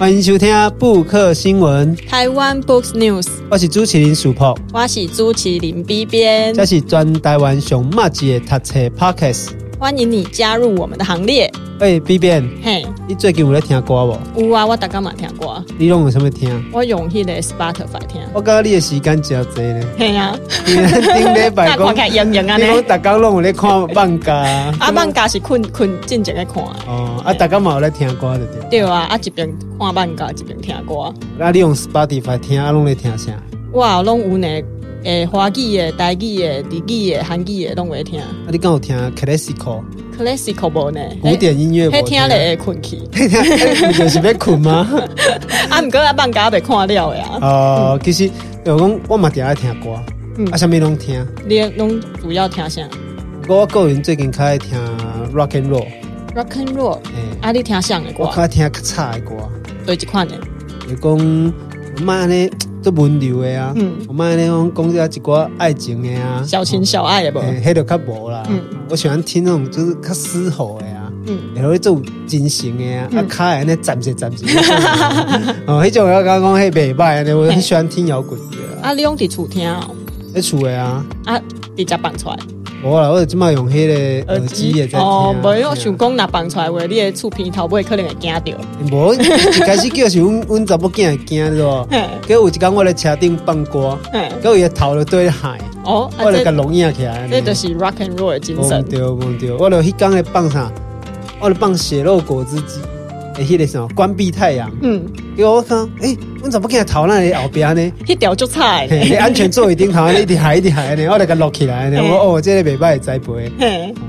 欢迎收听布克新闻。台湾 Books News，我是朱麒麟主播，我是朱麒麟 B 编，这是专台湾熊马吉的读册 Podcast，欢迎你加入我们的行列。喂，B 编，嘿，你最近有在听歌无？有啊，我大家嘛听歌。你用有什么听？我用迄个 Spotify 听。我感觉你的时间真多呢。系啊，你顶礼拜 讲，你讲大家拢有在看放假。啊，放假是困困静静在看。哦，啊，大家嘛有在听歌对不对？对啊，啊一边看放假一边听歌。那你用 Spotify 听啊，拢在听啥？哇拢有呢，诶，华语的、台语的、日语的、韩语的拢会听。啊，你敢有听 Classical？Classical 无呢？古典音乐，迄听了会困去，就是要困吗？啊，毋过啊，放假袂看了呀。哦，其实我讲我嘛定爱听歌，啊，啥物拢听。你拢主要听啥？我个人最近较爱听 Rock and Roll，Rock and Roll。诶，啊，你听啥的歌？我较爱听较差的歌。对，一款的。就讲我妈呢，做温柔的啊。嗯。我妈呢讲讲一寡爱情的啊，小情小爱的无？诶，迄就较无啦。嗯。我喜欢听那种就是较嘶吼的啊，嗯，然后做真诚 的啊，啊，卡安尼暂时暂时。哦，迄种我刚刚讲迄袂歹尼，我很喜欢听摇滚乐啊。你用伫厝听哦？伫厝的啊。啊，直接放出来。无啦，我就即马用迄个耳机也在听。哦，无，我想讲若放出来话，你的厝边头尾可能会惊到。无，一开始叫是阮阮查某囝会惊是无？结果有一天我在车顶放歌，结果伊个头就对海。哦，我就甲录影起来。这就是 rock and roll 的精神。对对对，我就迄天咧放啥？我就放血肉果汁机，诶，迄个什么关闭太阳。嗯，结果我看，诶，阮查某囝头那里后边呢？迄条就菜。你安全座椅顶头一直海一直海呢，我来甲录起来呢。我哦，这个袂歹的栽培。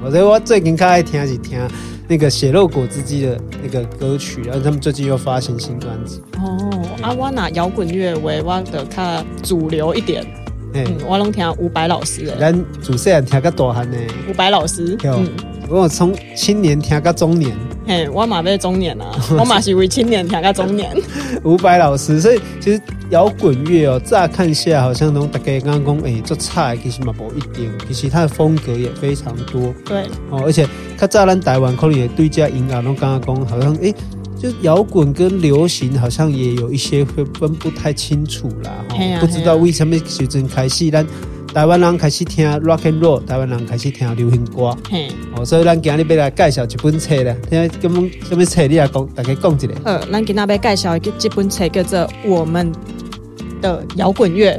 所以我最近较爱听是听那个血肉果汁机的那个歌曲，然后他们最近又发行新专辑。哦，啊，我拿摇滚乐为我的较主流一点。嗯，我拢听伍佰老师的。咱主持人听个大汉呢。伍佰老师，嗯，我从青年听个中年。嘿，我嘛要中年啊，我嘛是为青年听个中年。伍佰老师，所以其实摇滚乐哦，乍看下好像都大家刚刚讲，哎，做菜其实嘛不一定，其实它的风格也非常多。对，哦，而且较早咱台湾可能也对这音乐拢刚刚讲，好像哎。就摇滚跟流行好像也有一些会分不太清楚啦，啊、不知道为什么时阵开始，咱台湾人开始听 rock and roll，台湾人开始听流行歌，嘿哦，所以咱今日要来介绍一本册啦，听根本什么册你来讲，大家讲一下。呃，咱今日要介绍一本册叫做《我们的摇滚乐》，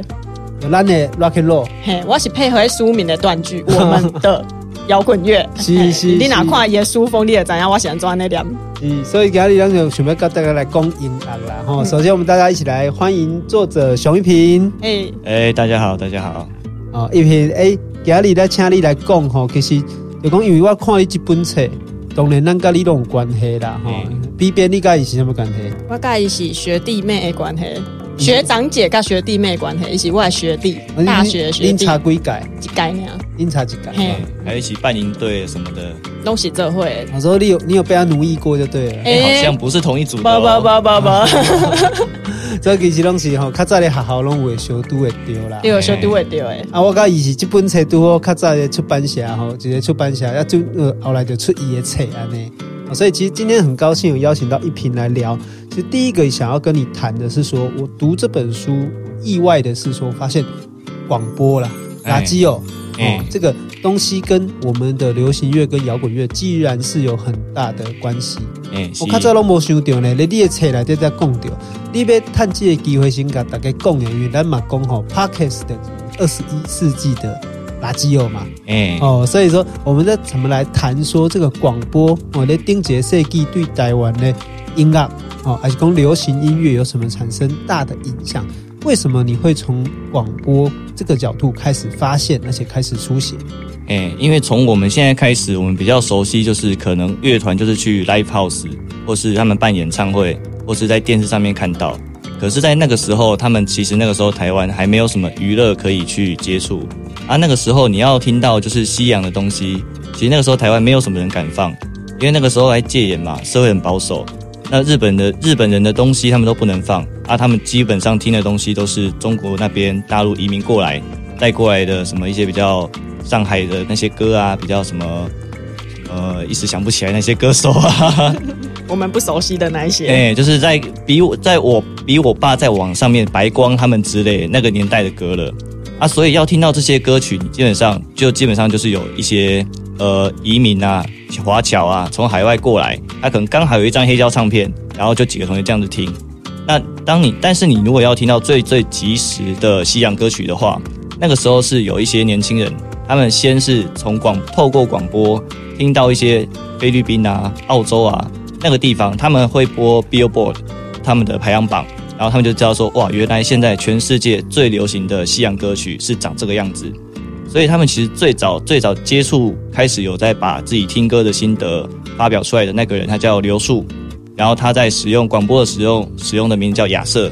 有咱的 rock and roll，嘿，我是配合书名的断句，我们的。摇滚乐，是是，你哪看伊的书封，你也知影我喜欢做那点。嗯，所以今日咱就想要跟大家来讲音乐啦，哈。首先，我们大家一起来欢迎作者熊一平。哎哎，大家好，大家好。哦，因为，哎，今日来请你来讲吼，其实就讲因为我看你这本册，当然咱跟你拢有关系啦，吼。B 编你跟伊是什么关系？我跟伊是学弟妹的关系。学长姐跟学弟妹关系，一起我学弟，大学学弟。差几届？一届呢？你查几届？还一起办营队什么的。拢是这会。我说你有你有被他奴役过就对了。哎，好像不是同一组的。不不不不不。这其实拢是吼，较早的学校拢会小都会丢啦。对，小都会丢诶。啊，我甲伊是这本册拄好较早的出版社吼，一个出版社要就呃后来就出伊的册安尼。所以其实今天很高兴有邀请到一平来聊。其实第一个想要跟你谈的是说，我读这本书，意外的是说，发现广播啦，垃圾哦，哦，这个东西跟我们的流行乐跟摇滚乐，既然是有很大的关系。我看这拢没想到呢，你的册来在在讲到，你要趁这个机会先跟大家讲的，因为咱嘛讲吼 p a r k e s t 的二十一世纪的。垃圾哦嘛，哎、欸、哦，所以说我们在怎么来谈说这个广播我的定节设计对台湾的音乐哦，还是讲流行音乐有什么产生大的影响？为什么你会从广播这个角度开始发现，而且开始书写？哎、因为从我们现在开始，我们比较熟悉就是可能乐团就是去 live house，或是他们办演唱会，或是在电视上面看到。可是，在那个时候，他们其实那个时候台湾还没有什么娱乐可以去接触。啊，那个时候你要听到就是西洋的东西，其实那个时候台湾没有什么人敢放，因为那个时候还戒严嘛，社会很保守。那日本的日本人的东西他们都不能放，啊，他们基本上听的东西都是中国那边大陆移民过来带过来的什么一些比较上海的那些歌啊，比较什么呃一时想不起来那些歌手啊。我们不熟悉的那一些。哎，就是在比我在我比我爸在网上面白光他们之类那个年代的歌了啊，所以要听到这些歌曲，你基本上就基本上就是有一些呃移民啊、华侨啊从海外过来，他可能刚好有一张黑胶唱片，然后就几个同学这样子听。当你但是你如果要听到最最及时的西洋歌曲的话，那个时候是有一些年轻人。他们先是从广透过广播听到一些菲律宾啊、澳洲啊那个地方，他们会播 Billboard 他们的排行榜，然后他们就知道说，哇，原来现在全世界最流行的西洋歌曲是长这个样子。所以他们其实最早最早接触开始有在把自己听歌的心得发表出来的那个人，他叫刘树，然后他在使用广播的使用使用的名字叫亚瑟，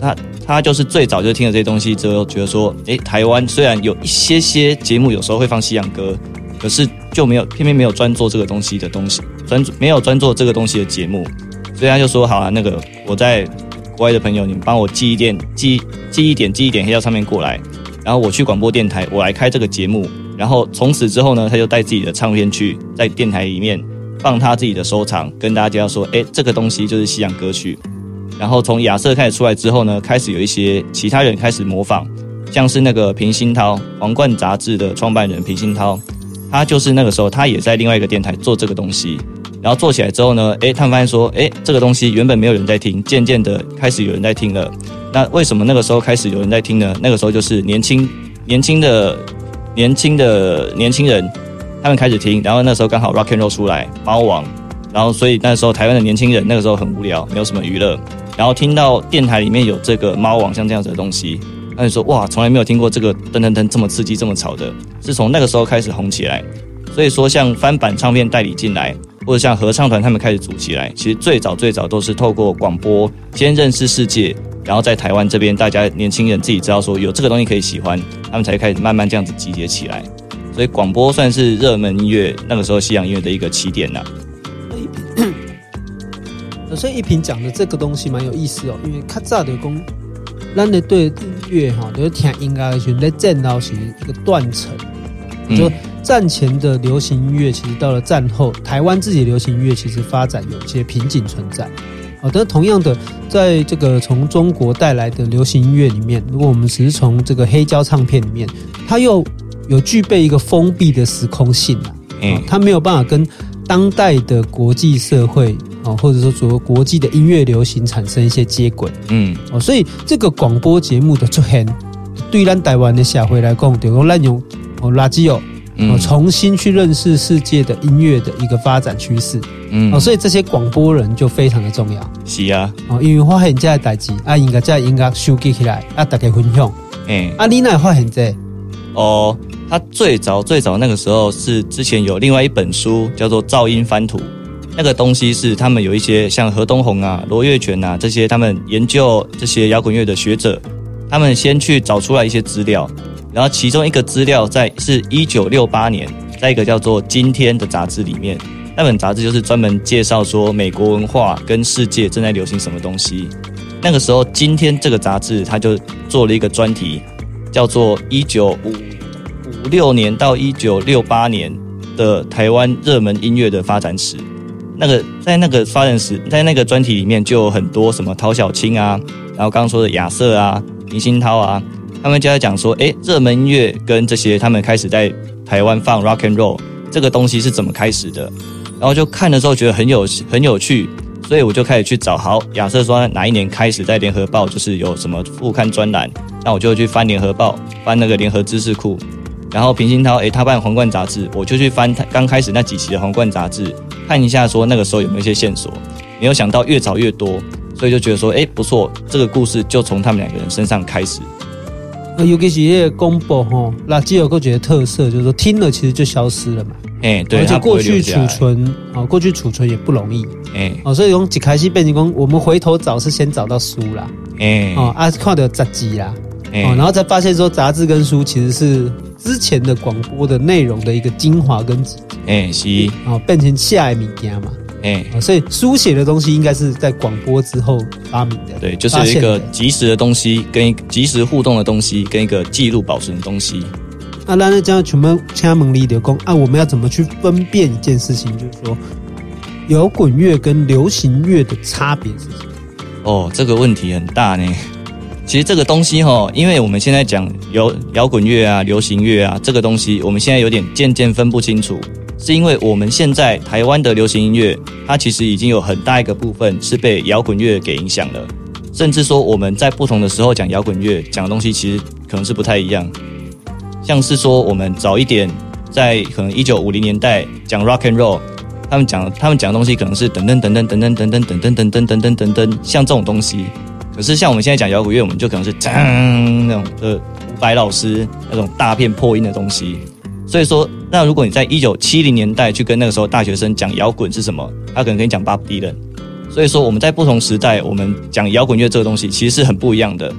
他。他就是最早就听了这些东西之后，觉得说，诶，台湾虽然有一些些节目有时候会放西洋歌，可是就没有偏偏没有专做这个东西的东西，专没有专做这个东西的节目，所以他就说，好啊，那个我在国外的朋友，你们帮我寄一点寄寄一点寄一点黑胶唱片过来，然后我去广播电台，我来开这个节目，然后从此之后呢，他就带自己的唱片去在电台里面放他自己的收藏，跟大家说，诶，这个东西就是西洋歌曲。然后从亚瑟开始出来之后呢，开始有一些其他人开始模仿，像是那个平鑫涛，皇冠杂志的创办人平鑫涛，他就是那个时候他也在另外一个电台做这个东西，然后做起来之后呢，诶，他们发现说，诶，这个东西原本没有人在听，渐渐的开始有人在听了。那为什么那个时候开始有人在听呢？那个时候就是年轻年轻的年轻的年轻人，他们开始听，然后那时候刚好 Rock and Roll 出来，猫王，然后所以那时候台湾的年轻人那个时候很无聊，没有什么娱乐。然后听到电台里面有这个猫王像这样子的东西，他就说哇，从来没有听过这个噔噔噔这么刺激这么吵的，是从那个时候开始红起来。所以说像翻版唱片代理进来，或者像合唱团他们开始组起来，其实最早最早都是透过广播先认识世界，然后在台湾这边大家年轻人自己知道说有这个东西可以喜欢，他们才开始慢慢这样子集结起来。所以广播算是热门音乐那个时候西洋音乐的一个起点呐。所以一平 讲的这个东西蛮有意思哦，因为较早的讲，咱的对音乐哈，就是听音乐的时候，在战后是一个断层。就战前的流行音乐，其实到了战后，台湾自己流行音乐其实发展有些瓶颈存在。好的，同样的，在这个从中国带来的流行音乐里面，如果我们只是从这个黑胶唱片里面，它又有具备一个封闭的时空性啊，嗯，它没有办法跟当代的国际社会。哦，或者说，说国际的音乐流行产生一些接轨，嗯，哦，所以这个广播节目的出现，对咱台湾的社会来讲，就用滥用哦垃圾哦，哦，重新去认识世界的音乐的一个发展趋势，嗯，哦，所以这些广播人就非常的重要，是啊，哦，因为发现这个代志啊，应该这应该收集起来啊，大家分享，嗯，啊，你哪发现这？哦，他最早最早那个时候是之前有另外一本书叫做《噪音翻图》。那个东西是他们有一些像何东红啊、罗月全啊这些，他们研究这些摇滚乐的学者，他们先去找出来一些资料，然后其中一个资料在是一九六八年，在一个叫做《今天》的杂志里面，那本杂志就是专门介绍说美国文化跟世界正在流行什么东西。那个时候，《今天》这个杂志他就做了一个专题，叫做一九五六年到一九六八年的台湾热门音乐的发展史。那个在那个发展史，在那个专题里面就有很多什么陶小清啊，然后刚刚说的亚瑟啊、林鑫涛啊，他们就在讲说，诶，热门音乐跟这些他们开始在台湾放 rock and roll 这个东西是怎么开始的？然后就看的时候觉得很有很有趣，所以我就开始去找。好，亚瑟说哪一年开始在联合报就是有什么副刊专栏，那我就去翻联合报，翻那个联合知识库。然后平鑫涛，诶，他办皇冠杂志，我就去翻他刚开始那几期的皇冠杂志。看一下，说那个时候有没有一些线索？没有想到越找越多，所以就觉得说，哎，不错，这个故事就从他们两个人身上开始。那，尤其是这个公布哈，那只有个觉得特色，就是说听了其实就消失了嘛。哎，对，而且过去储存啊，过去储存也不容易。哎，哦，所以从一开始变成讲，我们回头找是先找到书啦。哎，哦，啊，看到杂志啦，哦，然后才发现说杂志跟书其实是之前的广播的内容的一个精华跟。哎，是哦，变成下一名家嘛，哎，所以书写的东西应该是在广播之后发明的。对，就是一个即时的东西，跟即时互动的东西，跟一个记录保存的东西。啊，那这样全部请问你的工啊，我们要怎么去分辨一件事情？就是说，摇滚乐跟流行乐的差别是什么？哦，这个问题很大呢。其实这个东西哈，因为我们现在讲摇摇滚乐啊、流行乐啊，这个东西我们现在有点渐渐分不清楚，是因为我们现在台湾的流行音乐，它其实已经有很大一个部分是被摇滚乐给影响了，甚至说我们在不同的时候讲摇滚乐讲的东西，其实可能是不太一样。像是说我们早一点在可能一九五零年代讲 rock and roll，他们讲他们讲的东西可能是噔噔噔噔噔噔噔噔噔噔噔噔噔噔噔，像这种东西。可是像我们现在讲摇滚乐，我们就可能是锵 那种的伍佰老师那种大片破音的东西。所以说，那如果你在一九七零年代去跟那个时候大学生讲摇滚是什么，他可能跟你讲 Bob Dylan。所以说，我们在不同时代，我们讲摇滚乐这个东西其实是很不一样的。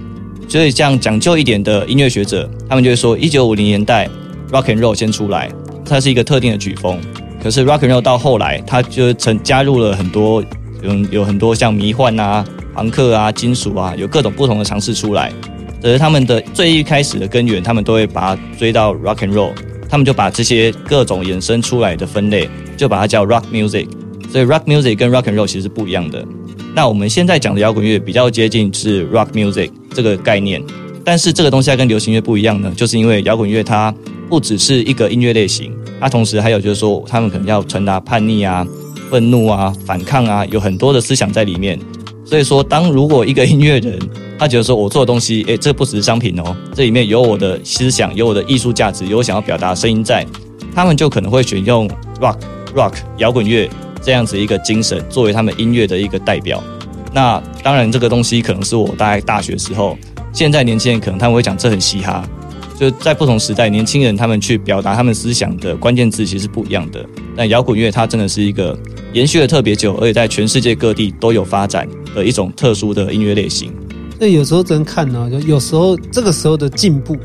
所以这样讲究一点的音乐学者，他们就会说，一九五零年代 Rock and Roll 先出来，它是一个特定的曲风。可是 Rock and Roll 到后来，它就成加入了很多，有有很多像迷幻啊。朋克啊，金属啊，有各种不同的尝试出来。可是他们的最一开始的根源，他们都会把它追到 rock and roll。他们就把这些各种衍生出来的分类，就把它叫 rock music。所以 rock music 跟 rock and roll 其实是不一样的。那我们现在讲的摇滚乐比较接近是 rock music 这个概念，但是这个东西它跟流行乐不一样呢，就是因为摇滚乐它不只是一个音乐类型，它同时还有就是说，他们可能要传达叛逆啊、愤怒啊、反抗啊，有很多的思想在里面。所以说，当如果一个音乐人他觉得说我做的东西，诶，这不只是商品哦，这里面有我的思想，有我的艺术价值，有我想要表达的声音在，他们就可能会选用 rock rock 摇滚乐这样子一个精神作为他们音乐的一个代表。那当然，这个东西可能是我大概大学时候，现在年轻人可能他们会讲这很嘻哈，就在不同时代，年轻人他们去表达他们思想的关键字其实是不一样的。但摇滚乐它真的是一个延续了特别久，而且在全世界各地都有发展。的一种特殊的音乐类型，那有时候真看呢、啊，就有时候这个时候的进步，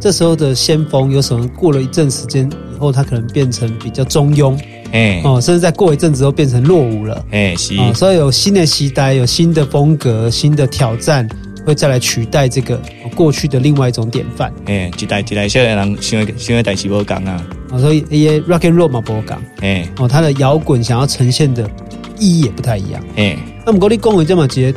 这时候的先锋，有时候过了一阵时间以后，它可能变成比较中庸，哎哦，甚至在过一阵子后变成落伍了，哎是、哦，所以有新的时代，有新的风格，新的挑战，会再来取代这个过去的另外一种典范，哎，一代一代现在人新的新的代志无讲啊，所以一些 rock and roll 嘛不讲，哎哦，他的摇滚想要呈现的意义也不太一样，哎。那么，我你讲的这么节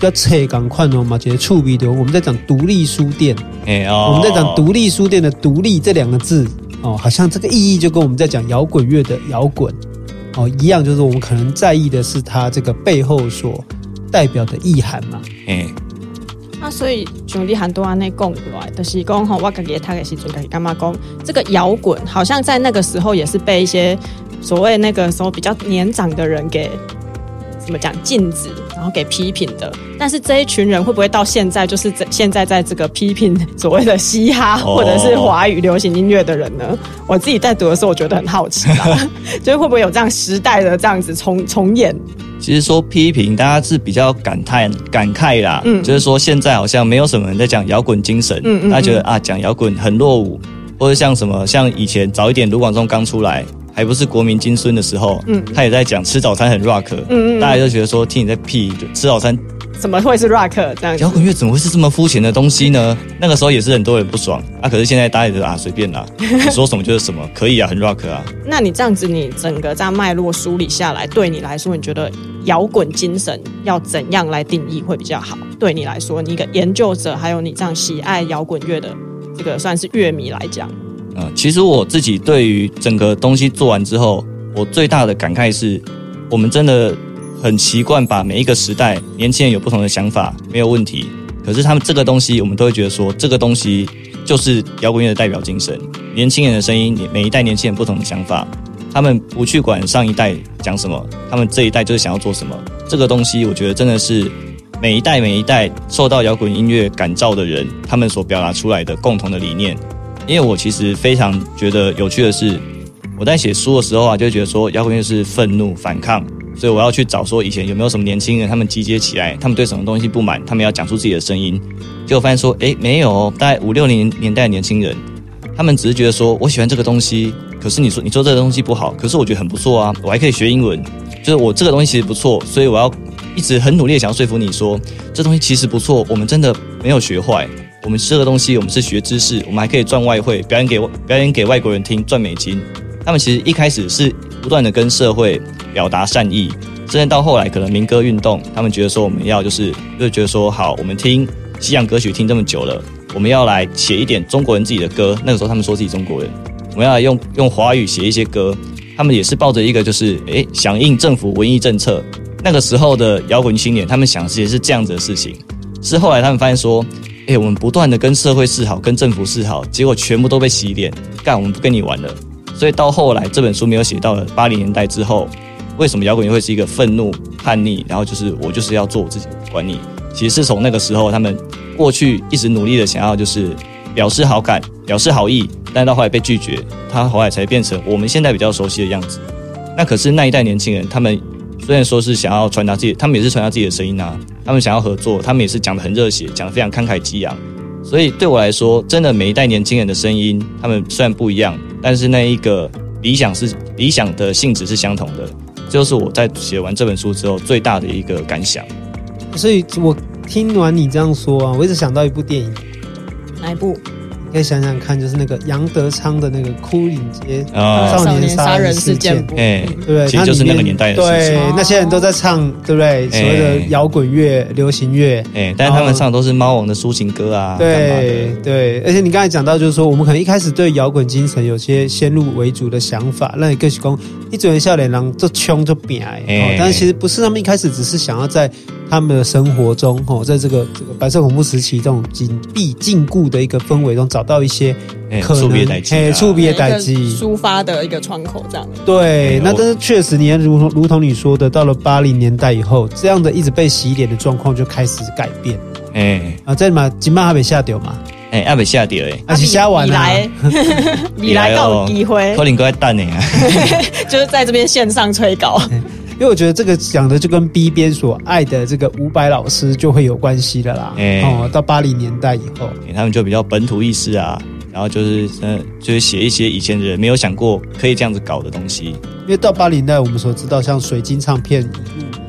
要册赶快哦嘛，节触鼻的，我们在讲独立书店，哎哦，我们在讲独立书店的“独立”这两个字哦，好像这个意义就跟我们在讲摇滚乐的“摇滚”哦一样，就是我们可能在意的是它这个背后所代表的意涵嘛，哎。那所以兄弟很多安内讲过来，就是讲吼，我感觉他也是准备干嘛讲这个摇滚，好像在那个时候也是被一些所谓那个时候比较年长的人给。怎么讲禁止，然后给批评的，但是这一群人会不会到现在就是在现在在这个批评所谓的嘻哈或者是华语流行音乐的人呢？我自己在读的时候，我觉得很好奇啊，就是会不会有这样时代的这样子重重演？其实说批评，大家是比较感叹感慨啦，嗯，就是说现在好像没有什么人在讲摇滚精神，嗯，嗯嗯，大家觉得啊，讲摇滚很落伍，或者像什么像以前早一点卢广仲刚出来。还不是国民金孙的时候，嗯，他也在讲吃早餐很 rock，嗯嗯，大家就觉得说听你在屁，吃早餐怎么会是 rock 这样？摇滚乐怎么会是这么肤浅的东西呢？那个时候也是很多人不爽啊，可是现在大家也觉得啊随便啦，你 说什么就是什么，可以啊，很 rock 啊。那你这样子，你整个这样脉络梳理下来，对你来说，你觉得摇滚精神要怎样来定义会比较好？对你来说，你一个研究者，还有你这样喜爱摇滚乐的这个算是乐迷来讲。嗯，其实我自己对于整个东西做完之后，我最大的感慨是，我们真的很习惯把每一个时代年轻人有不同的想法没有问题，可是他们这个东西，我们都会觉得说，这个东西就是摇滚乐的代表精神。年轻人的声音，每一代年轻人不同的想法，他们不去管上一代讲什么，他们这一代就是想要做什么。这个东西，我觉得真的是每一代每一代受到摇滚音乐感召的人，他们所表达出来的共同的理念。因为我其实非常觉得有趣的是，我在写书的时候啊，就觉得说摇滚乐是愤怒反抗，所以我要去找说以前有没有什么年轻人，他们集结起来，他们对什么东西不满，他们要讲出自己的声音。结果发现说，诶，没有，大概五六零年代的年轻人，他们只是觉得说我喜欢这个东西，可是你说你做这个东西不好，可是我觉得很不错啊，我还可以学英文，就是我这个东西其实不错，所以我要一直很努力想要说服你说这东西其实不错，我们真的没有学坏。我们这个东西，我们是学知识，我们还可以赚外汇，表演给表演给外国人听，赚美金。他们其实一开始是不断的跟社会表达善意。甚至到后来，可能民歌运动，他们觉得说我们要就是就觉得说好，我们听西洋歌曲听这么久了，我们要来写一点中国人自己的歌。那个时候他们说自己中国人，我们要来用用华语写一些歌。他们也是抱着一个就是诶响应政府文艺政策。那个时候的摇滚青年，他们想的也是这样子的事情。是后来他们发现说，诶我们不断的跟社会示好，跟政府示好，结果全部都被洗脸，干我们不跟你玩了。所以到后来这本书没有写到了八零年代之后，为什么摇滚乐会是一个愤怒、叛逆，然后就是我就是要做我自己，不管你。其实是从那个时候，他们过去一直努力的想要就是表示好感、表示好意，但到后来被拒绝，他后来才变成我们现在比较熟悉的样子。那可是那一代年轻人，他们虽然说是想要传达自己，他们也是传达自己的声音啊，他们想要合作，他们也是讲的很热血，讲的非常慷慨激昂。所以对我来说，真的每一代年轻人的声音，他们虽然不一样，但是那一个理想是理想的性质是相同的。这就是我在写完这本书之后最大的一个感想。所以我听完你这样说啊，我一直想到一部电影，哪一部？可以想想看，就是那个杨德昌的那个《牯岭街少年杀人事件》，哎，对不对？其实就是那个年代的事情。对，那些人都在唱，对不对？所谓的摇滚乐、流行乐，哎，但是他们唱的都是猫王的抒情歌啊。对对，而且你刚才讲到，就是说我们可能一开始对摇滚精神有些先入为主的想法，那你更是讲一嘴笑脸狼就穷就扁哎，但是其实不是，他们一开始只是想要在。他们的生活中，哦，在这个这个白色恐怖时期这种紧闭禁锢的一个氛围中，找到一些可能，哎，触别代际，抒发的一个窗口，这样。对，那但是确实，你看，如同如同你说的，到了八零年代以后，这样的一直被洗脸的状况就开始改变。哎，啊，在嘛，金马还没下掉嘛？哎，还没下掉哎，还是下完了。你来 告机会，可能哥在等你啊，就是在这边线上催稿。因为我觉得这个讲的就跟 B 边所爱的这个伍佰老师就会有关系的啦。欸、哦，到八零年代以后，他们就比较本土意识啊，然后就是嗯，就是写一些以前的人没有想过可以这样子搞的东西。因为到八零年代，我们所知道像水晶唱片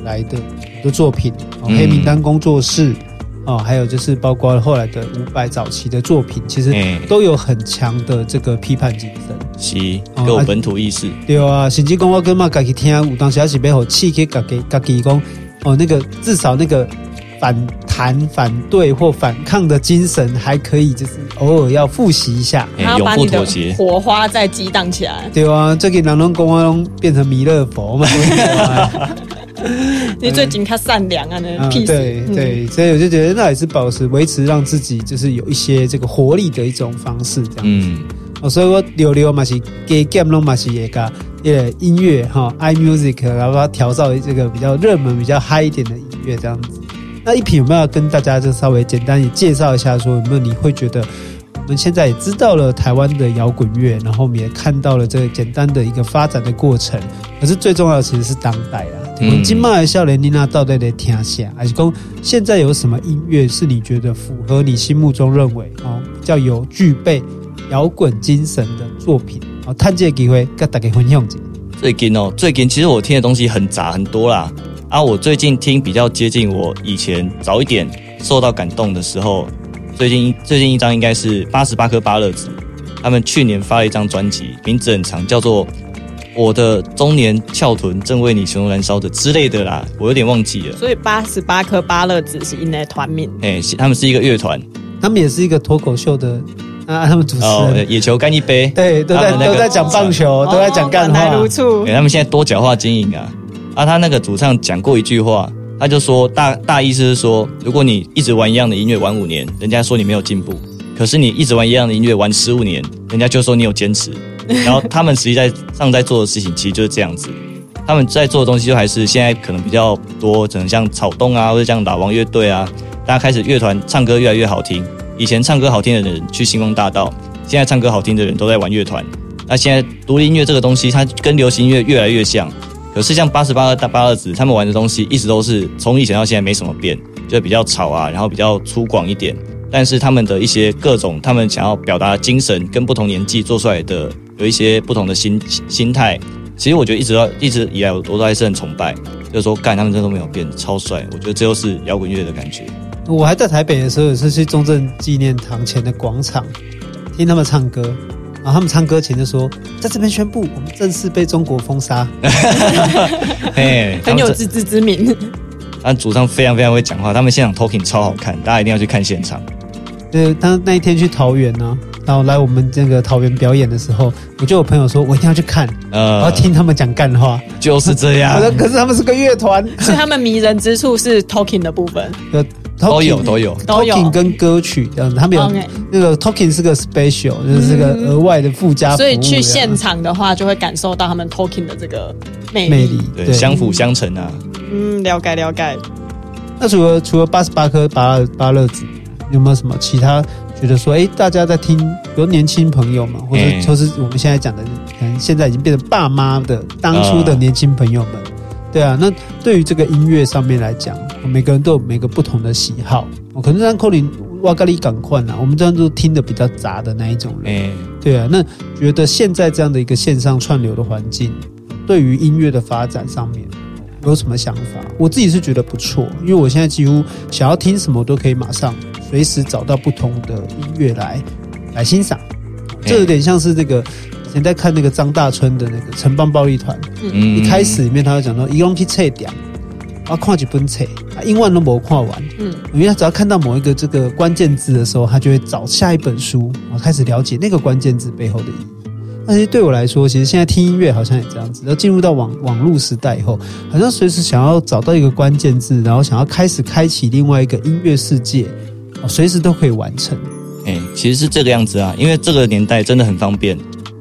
来的的作品，哦，黑名单工作室。嗯哦，还有就是包括后来的伍佰早期的作品，其实都有很强的这个批判精神，是，都有本土意识。对啊，甚至讲我跟嘛家己听，有当时还是背后气给家己家己讲，哦，那个至少那个反弹、反对或反抗的精神还可以，就是偶尔要复习一下，永不妥协，火花再激荡起来。对啊，最近人拢讲我拢变成弥勒佛嘛。你最近他善良啊，那屁事。对对，所以我就觉得那也是保持维持让自己就是有一些这个活力的一种方式，这样子。嗯，哦，所以我溜溜嘛是给 game 弄嘛是也个也音乐哈，iMusic，然后把它调到这个比较热门、比较嗨一点的音乐这样子。那一品有没有跟大家就稍微简单也介绍一下，说有没有你会觉得？我们现在也知道了台湾的摇滚乐，然后我们也看到了这个简单的一个发展的过程。可是最重要的其实是当代啊。嗯。金马的少年你那到底得听下，还是说现在有什么音乐是你觉得符合你心目中认为哦比较有具备摇滚精神的作品？哦，探这个机会跟大家分享一下。最近哦，最近其实我听的东西很杂很多啦。啊，我最近听比较接近我以前早一点受到感动的时候。最近最近一张应该是八十八颗芭乐籽，他们去年发了一张专辑，名字很长，叫做《我的中年翘臀正为你熊熊燃烧着》之类的啦，我有点忘记了。所以八十八颗芭乐籽是因的团名，哎，他们是一个乐团，他们也是一个脱口秀的啊，他们主持人、哦、野球干一杯，对，都在、那个、都在讲棒球，都在讲干话，来如初。他们现在多角化经营啊，啊，他那个主唱讲过一句话。他就说大大意思是说，如果你一直玩一样的音乐玩五年，人家说你没有进步；可是你一直玩一样的音乐玩十五年，人家就说你有坚持。然后他们实际在上在做的事情，其实就是这样子。他们在做的东西，就还是现在可能比较多，可能像草东啊，或者像老王乐队啊，大家开始乐团唱歌越来越好听。以前唱歌好听的人去星光大道，现在唱歌好听的人都在玩乐团。那现在独立音乐这个东西，它跟流行音乐越来越像。可是像八十八颗大八二子，他们玩的东西一直都是从以前到现在没什么变，就比较吵啊，然后比较粗犷一点。但是他们的一些各种他们想要表达的精神，跟不同年纪做出来的有一些不同的心心态。其实我觉得一直到一直以来，我都还是很崇拜，就是说干他们真的都没有变，超帅。我觉得这就是摇滚乐的感觉。我还在台北的时候，也是去中正纪念堂前的广场听他们唱歌。然后他们唱歌前就说，在这边宣布，我们正式被中国封杀。嘿，很有自知之明。但主唱非常非常会讲话，他们现场 talking 超好看，大家一定要去看现场。对，当那一天去桃园呢，然后来我们这个桃园表演的时候，我就有朋友说，我一定要去看，呃，我要听他们讲干话，就是这样。可是他们是个乐团，是他们迷人之处是 talking 的部分，都有都有。Talking 跟歌曲这样子，他们有那个 talking 是个 special，就是这个额外的附加。所以去现场的话，就会感受到他们 talking 的这个魅力，魅力对，相辅相成啊。嗯，了解了解。那除了除了八十八颗芭芭乐子，有没有什么其他觉得说，哎、欸，大家在听，比如年轻朋友们，或者就是我们现在讲的，可能现在已经变成爸妈的当初的年轻朋友们，对啊。那对于这个音乐上面来讲，每个人都有每个不同的喜好。我可能让扣林哇咖哩赶快啊，我们这样都听的比较杂的那一种人，对啊。那觉得现在这样的一个线上串流的环境，对于音乐的发展上面。有什么想法？我自己是觉得不错，因为我现在几乎想要听什么，都可以马上随时找到不同的音乐来来欣赏。这有点像是这个以前在看那个张大春的那个城邦暴力团，嗯，一开始里面他会讲到一共去测点，啊，看几本册，啊，英文都没看完，嗯，因为他只要看到某一个这个关键字的时候，他就会找下一本书，然后开始了解那个关键字背后的意义。但是对我来说，其实现在听音乐好像也这样子。然后进入到网网络时代以后，好像随时想要找到一个关键字，然后想要开始开启另外一个音乐世界，随时都可以完成。哎、欸，其实是这个样子啊，因为这个年代真的很方便，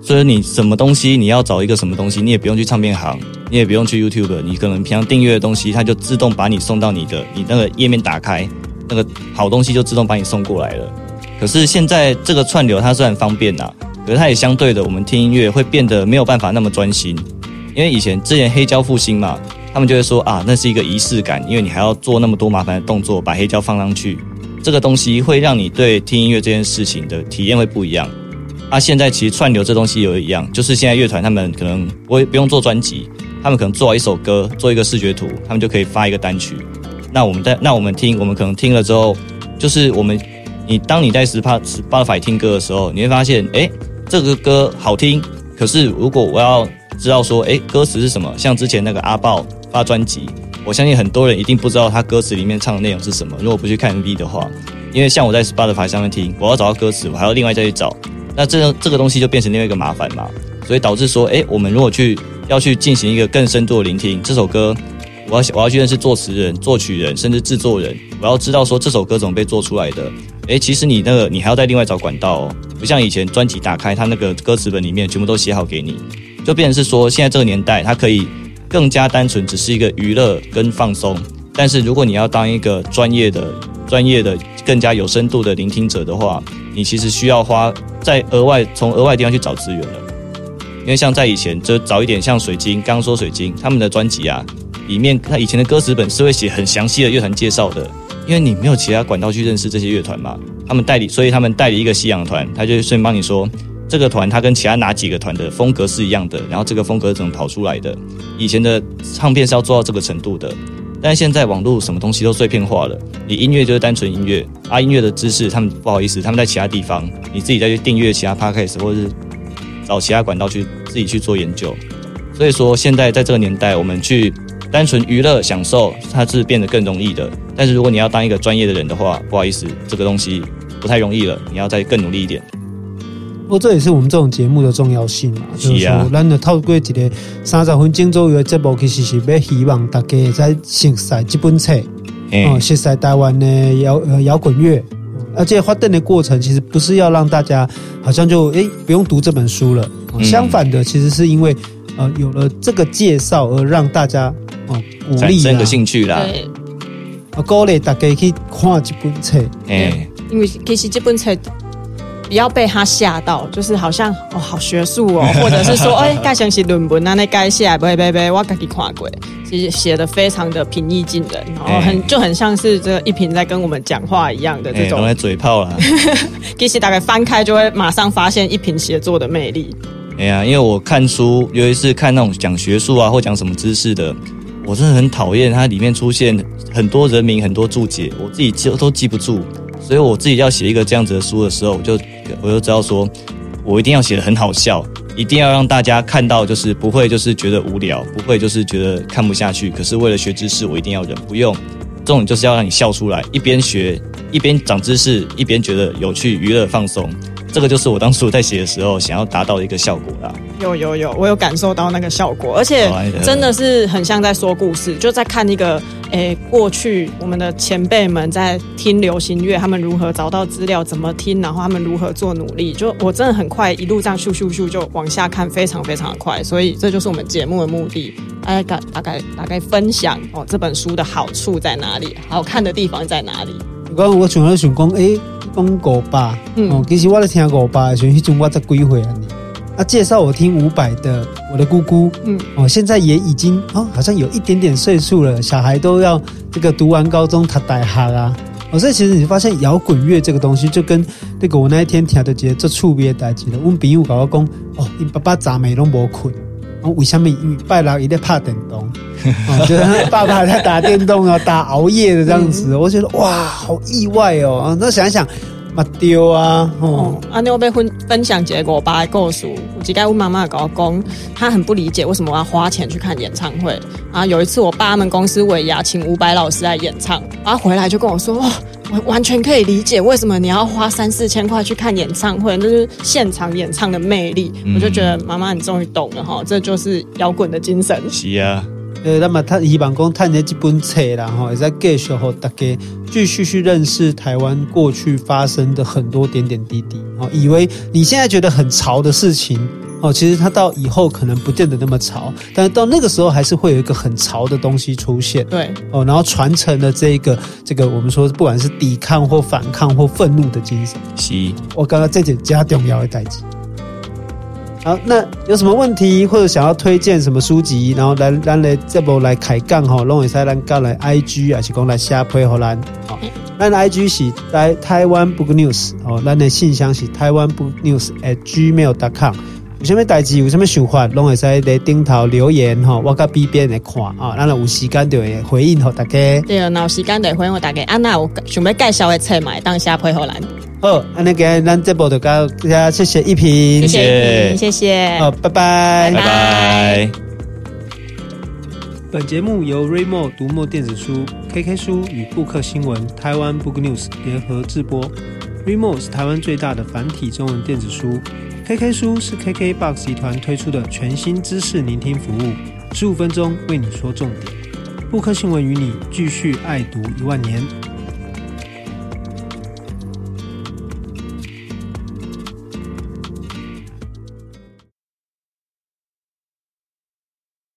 所以你什么东西你要找一个什么东西，你也不用去唱片行，你也不用去 YouTube，你可能平常订阅的东西，它就自动把你送到你的你那个页面打开，那个好东西就自动把你送过来了。可是现在这个串流它虽然方便呐、可是它也相对的，我们听音乐会变得没有办法那么专心，因为以前之前黑胶复兴嘛，他们就会说啊，那是一个仪式感，因为你还要做那么多麻烦的动作，把黑胶放上去，这个东西会让你对听音乐这件事情的体验会不一样。啊，现在其实串流这东西有一样，就是现在乐团他们可能不会不用做专辑，他们可能做好一首歌，做一个视觉图，他们就可以发一个单曲。那我们在那我们听，我们可能听了之后，就是我们你当你在 Spotify 听歌的时候，你会发现，哎。这个歌好听，可是如果我要知道说，诶，歌词是什么？像之前那个阿爆发专辑，我相信很多人一定不知道他歌词里面唱的内容是什么。如果不去看 MV 的话，因为像我在 Spotify 上面听，我要找到歌词，我还要另外再去找，那这这个东西就变成另外一个麻烦嘛。所以导致说，诶，我们如果去要去进行一个更深度的聆听，这首歌，我要我要去认识作词人、作曲人，甚至制作人，我要知道说这首歌怎么被做出来的。诶，其实你那个你还要再另外找管道哦。不像以前专辑打开，它那个歌词本里面全部都写好给你，就变成是说，现在这个年代，它可以更加单纯，只是一个娱乐跟放松。但是如果你要当一个专业的、专业的、更加有深度的聆听者的话，你其实需要花在额外从额外地方去找资源了。因为像在以前，就早一点，像水晶，刚刚说水晶他们的专辑啊，里面他以前的歌词本是会写很详细的乐团介绍的。因为你没有其他管道去认识这些乐团嘛，他们代理，所以他们代理一个西洋团，他就顺便帮你说这个团他跟其他哪几个团的风格是一样的，然后这个风格怎么跑出来的。以前的唱片是要做到这个程度的，但现在网络什么东西都碎片化了，你音乐就是单纯音乐啊，音乐的知识他们不好意思，他们在其他地方，你自己再去订阅其他 podcast 或者是找其他管道去自己去做研究。所以说现在在这个年代，我们去。单纯娱乐享受，它是变得更容易的。但是如果你要当一个专业的人的话，不好意思，这个东西不太容易了。你要再更努力一点。不过这也是我们这种节目的重要性嘛，就是说，咱的透过一个三十分钟左右的节目，其实是要希望大家在熟悉这本册，哦，熟悉台湾的摇呃摇滚乐。而且发展的过程，其实不是要让大家好像就诶不用读这本书了。相反的，其实是因为呃有了这个介绍，而让大家。哦，鼓励产生个兴趣啦。鼓励大家去看这本册。哎，因为其实这本册不要被他吓到，就是好像哦，好学术哦，或者是说，哎，该像是论文啊，那该写，不不不，我自己看过，其实写的非常的平易近人，然后很就很像是这一平在跟我们讲话一样的这种。都在嘴炮啦。其实大概翻开就会马上发现一平写作的魅力。哎呀，因为我看书，尤其是看那种讲学术啊，或讲什么知识的。我真的很讨厌它里面出现很多人名、很多注解，我自己记都记不住，所以我自己要写一个这样子的书的时候，我就我就知道说，我一定要写的很好笑，一定要让大家看到，就是不会就是觉得无聊，不会就是觉得看不下去。可是为了学知识，我一定要忍，不用。这种就是要让你笑出来，一边学一边长知识，一边觉得有趣、娱乐、放松。这个就是我当初在写的时候想要达到的一个效果啦。有有有，我有感受到那个效果，而且真的是很像在说故事，就在看一个诶，过去我们的前辈们在听流行乐，他们如何找到资料，怎么听，然后他们如何做努力。就我真的很快一路这样咻咻咻就往下看，非常非常的快。所以这就是我们节目的目的，大概大概大概分享哦这本书的好处在哪里，好看的地方在哪里。刚刚我想了想讲，诶，讲五百，哦，其实我在听五百，所以迄阵我才几岁啊？啊，介绍我听伍佰的，我的姑姑，嗯，哦，现在也已经哦，好像有一点点岁数了，小孩都要这个读完高中，他带哈啦，哦，所以其实你发现摇滚乐这个东西，就跟那个我那一天听的节做触别代志了。我们朋友跟我讲，哦，你爸爸昨暝拢无困，哦，为什么？因为拜六伊咧拍电动，哦，觉得爸爸在打电动啊，打熬夜的这样子，嗯、我觉得哇，好意外哦，啊，那想一想。嘛丢啊！哦，啊，那我被分分享结果，我爸还告诉我，我几该问妈妈搞工，他很不理解为什么我要花钱去看演唱会。啊，有一次我爸他们公司尾牙请伍佰老师来演唱，然后回来就跟我说，哦，我完全可以理解为什么你要花三四千块去看演唱会，那是现场演唱的魅力。嗯、我就觉得妈妈你终于懂了哈，这就是摇滚的精神。是啊。呃，那么他希望讲探这几本册啦，吼，也在继续和大家继续去认识台湾过去发生的很多点点滴滴。哦，以为你现在觉得很潮的事情，哦，其实它到以后可能不见得那么潮，但是到那个时候还是会有一个很潮的东西出现。对，哦，然后传承了这一个这个我们说不管是抵抗或反抗或愤怒的精神。是，我刚刚这点加重要的代志。好，那有什么问题或者想要推荐什么书籍，然后来咱来这波来开杠吼，拢会使咱搞来 IG 啊，是讲来下配合咱。好，咱的 IG 是台台湾 Book News 哦，咱的信箱是台湾 Book News at gmail.com。有什么代志，有什么想法，拢会使在顶头留言吼，我甲 B 边来看啊，咱有时间就会回应给大家。对，那有时间就回应给大家。啊，那我想要介绍的册嘛，当下配合咱。好，安尼给咱这部就到这，谢谢一平，谢谢，谢谢，好，拜拜，拜拜。本节目由 Readmoo 读墨电子书、KK 书与布克新闻台湾 Book News 联合制播。Readmoo 是台湾最大的繁体中文电子书，KK 书是 KKBOX 集团推出的全新知识聆听服务，十五分钟为你说重点。布克新闻与你继续爱读一万年。